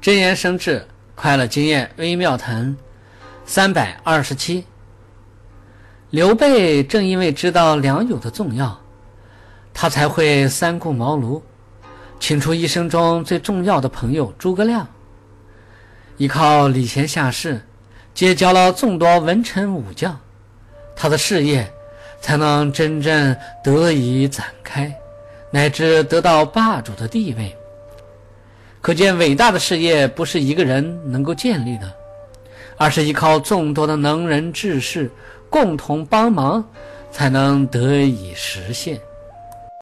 真言生智，快乐经验微妙谈，三百二十七。刘备正因为知道良友的重要，他才会三顾茅庐，请出一生中最重要的朋友诸葛亮。依靠礼贤下士，结交了众多文臣武将，他的事业才能真正得以展开，乃至得到霸主的地位。可见，伟大的事业不是一个人能够建立的，而是依靠众多的能人志士共同帮忙，才能得以实现。